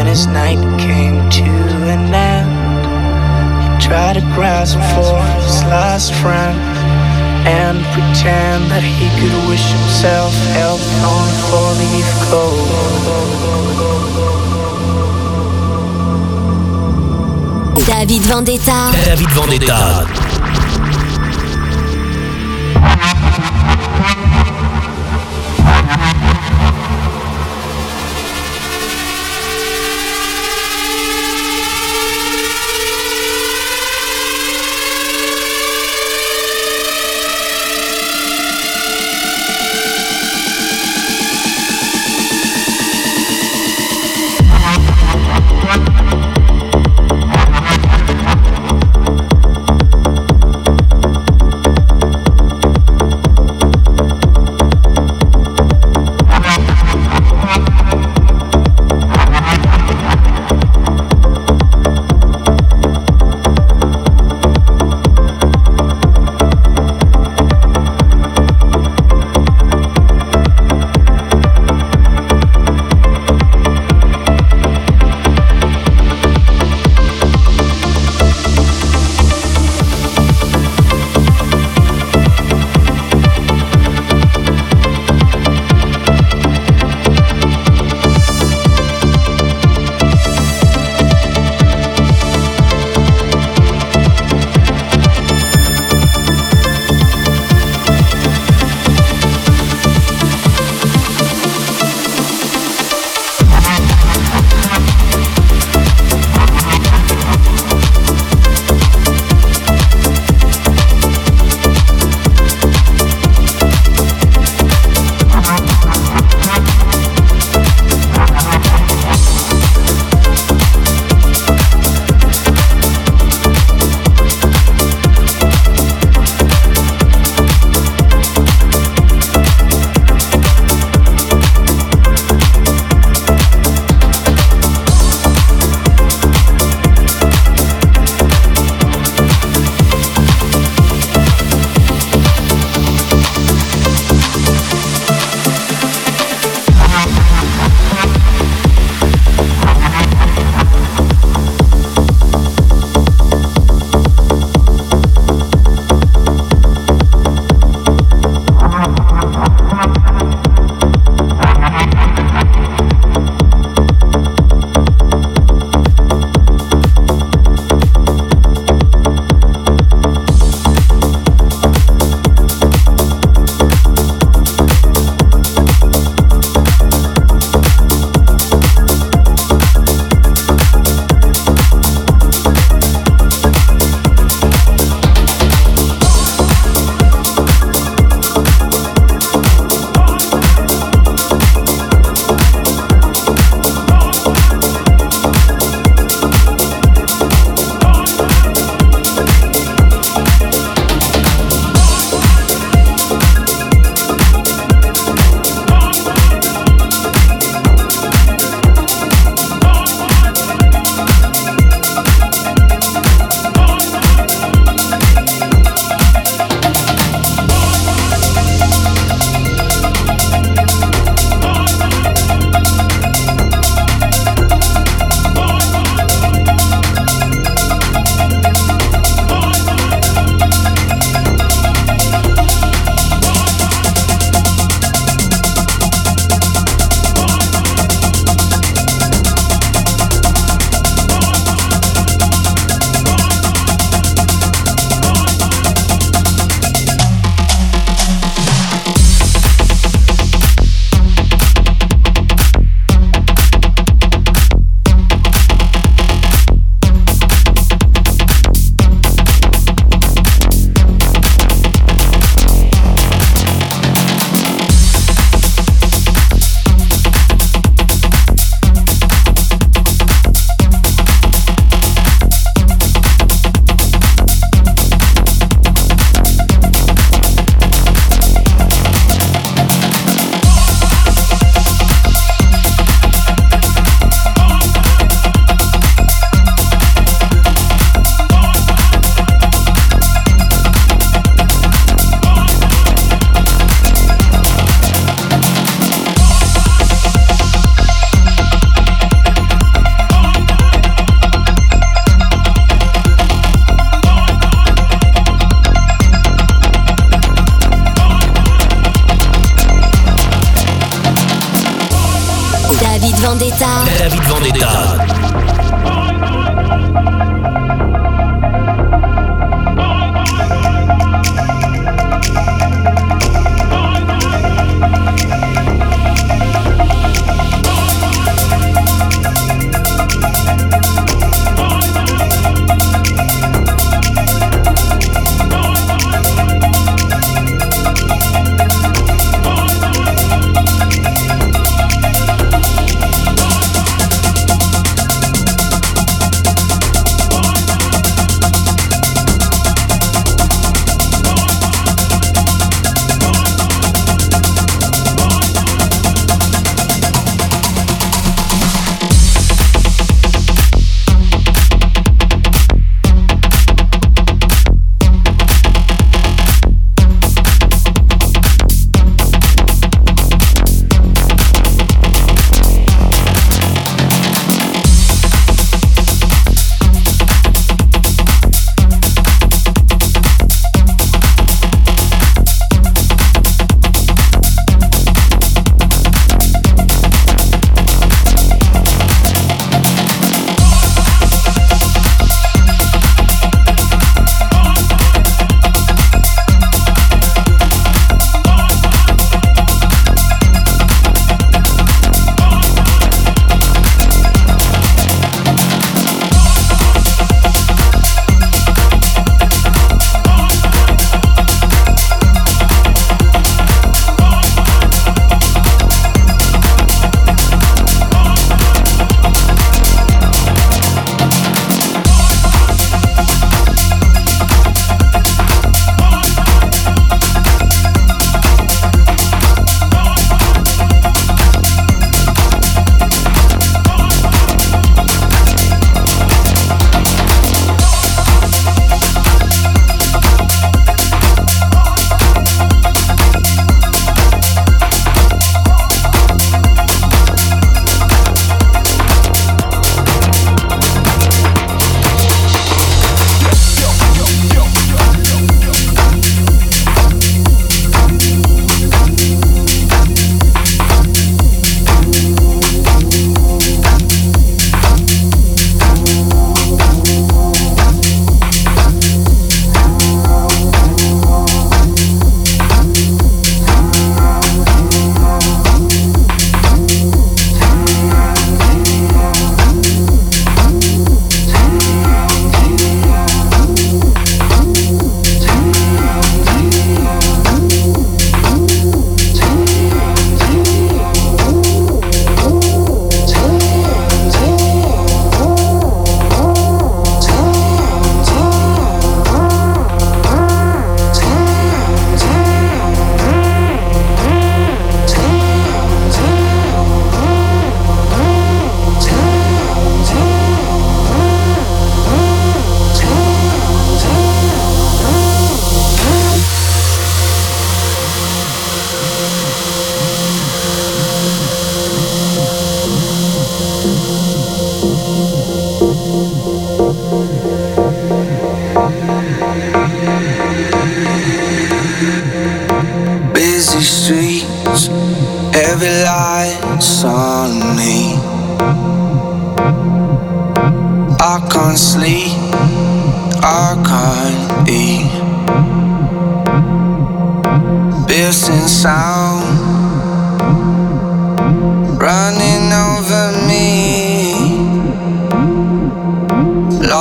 But when his night came to an end, he tried to grasp for his last friend and pretend that he could wish himself health on a four-leaf clover. David Vendetta. David Vendetta.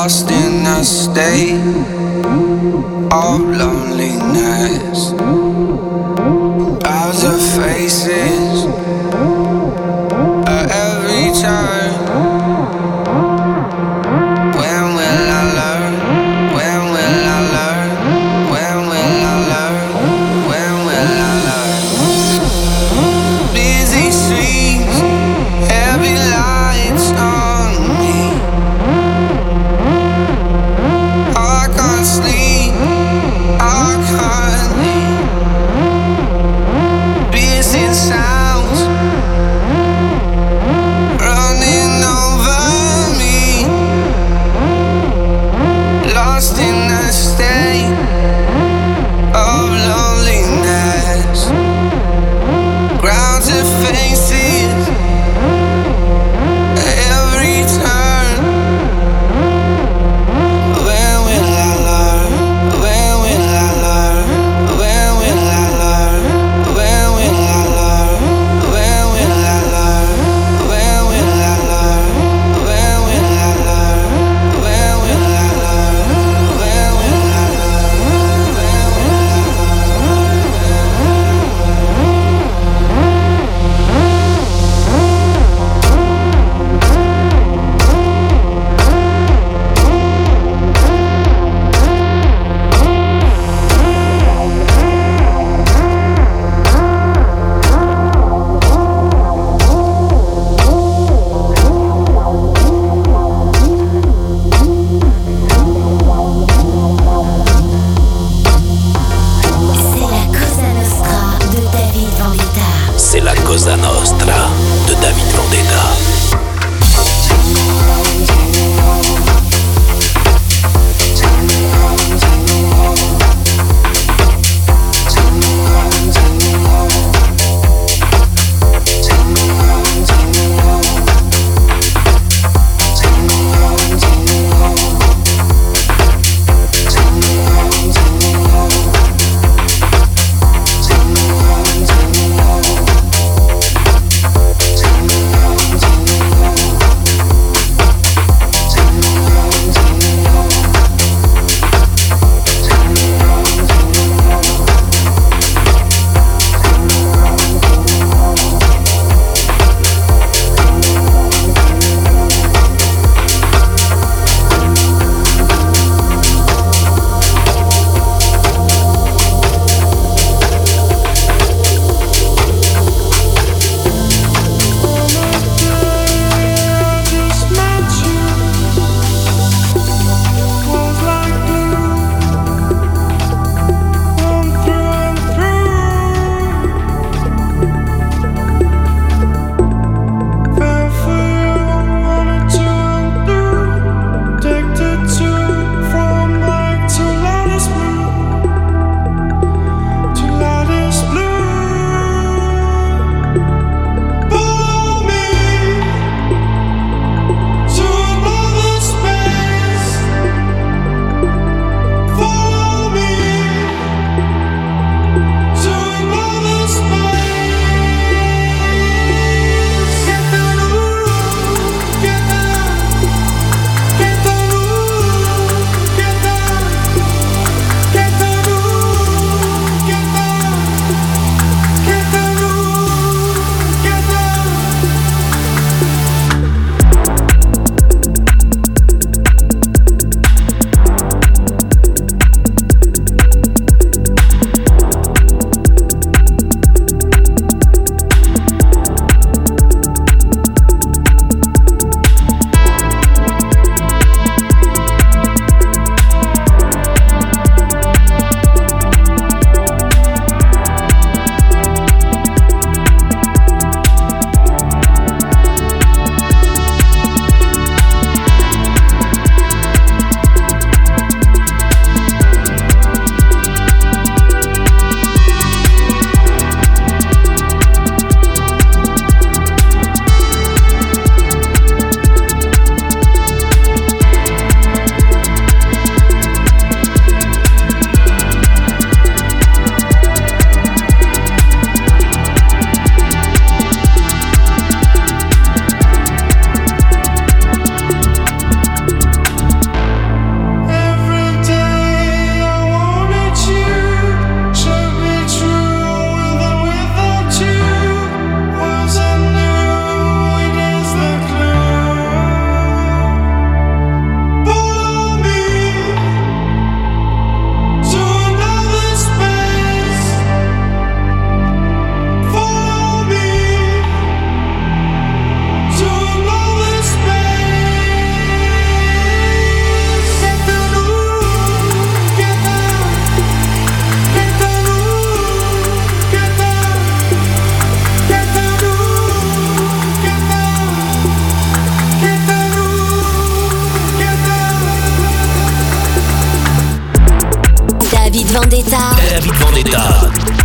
lost in a state of loneliness. Cosa Nostra. Vendetta. David Vendetta.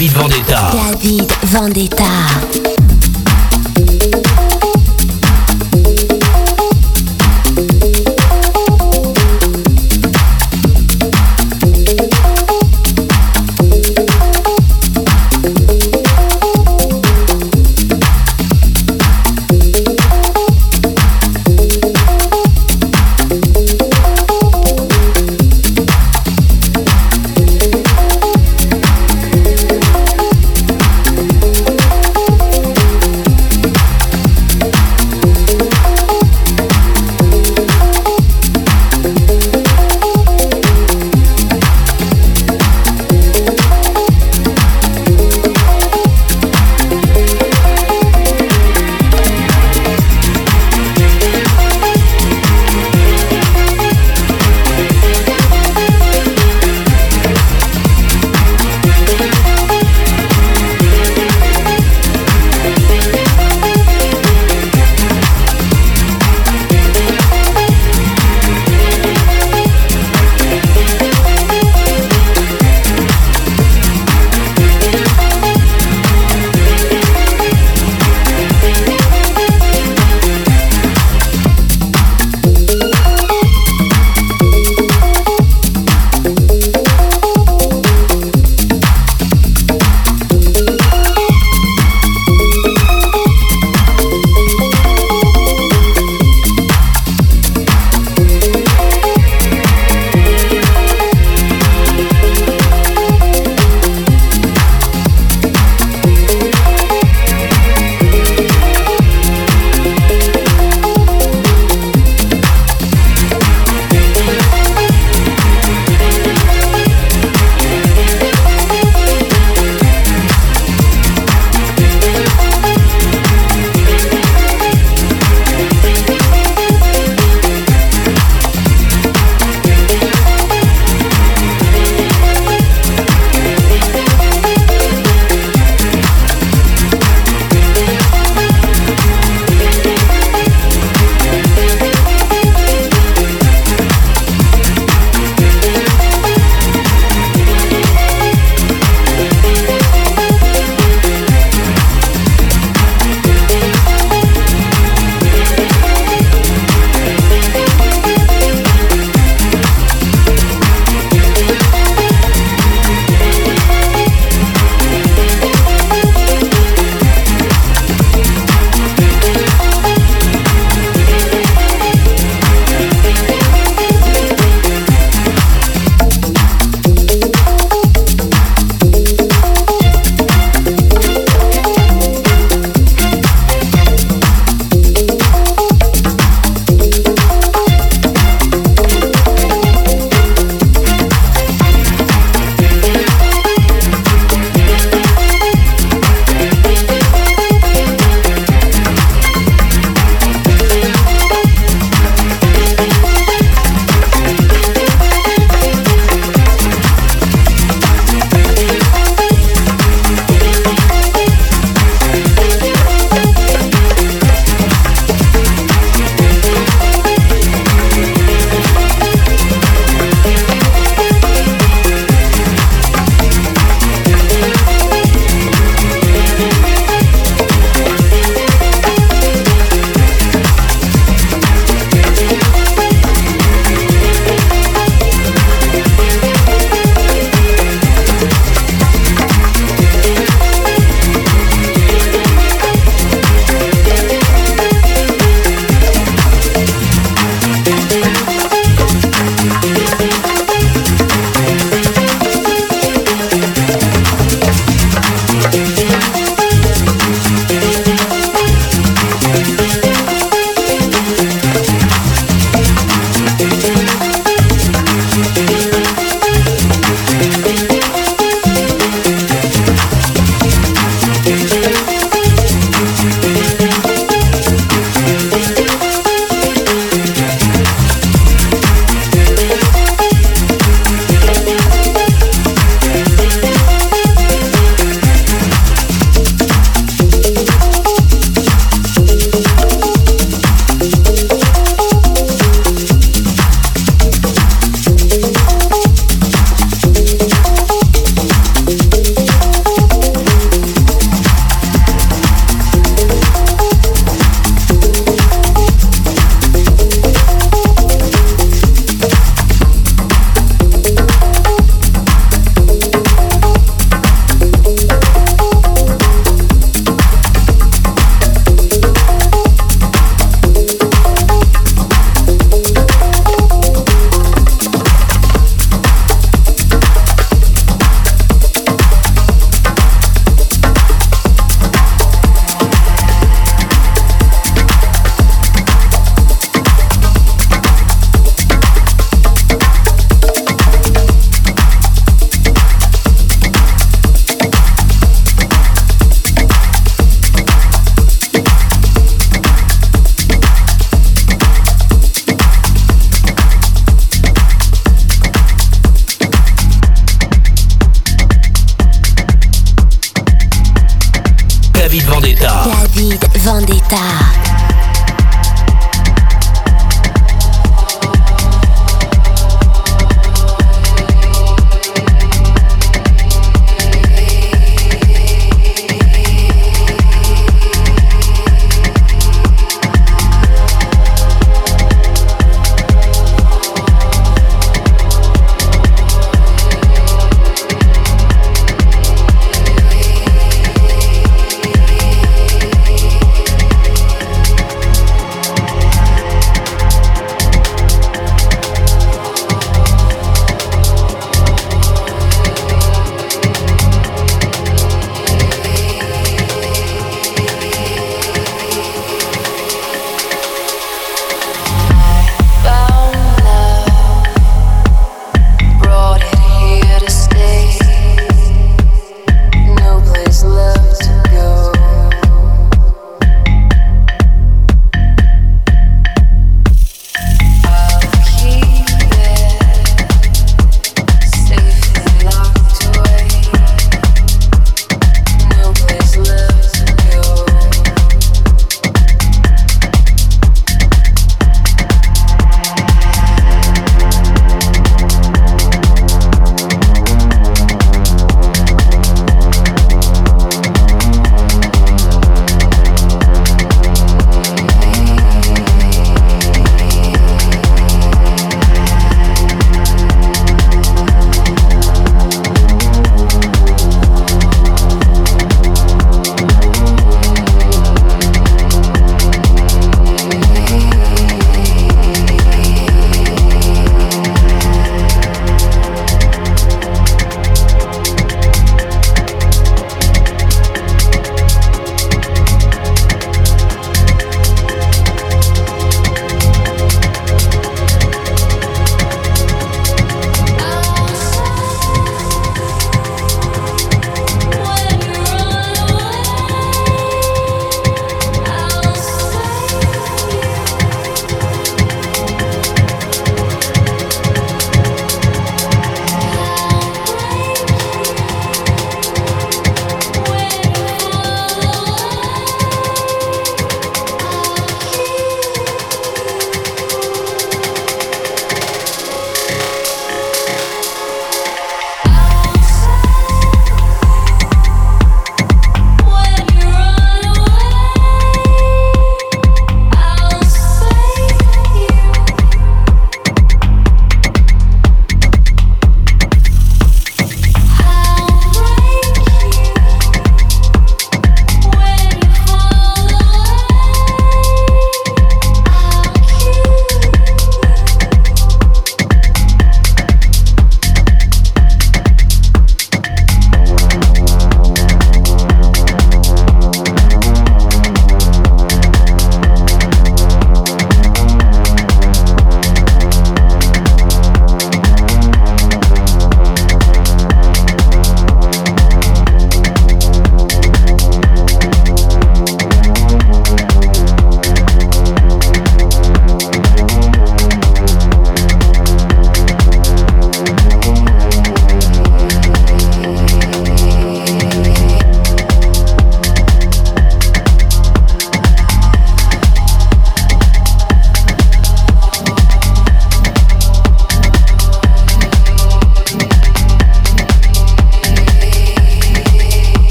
David Vendetta. David Vendetta.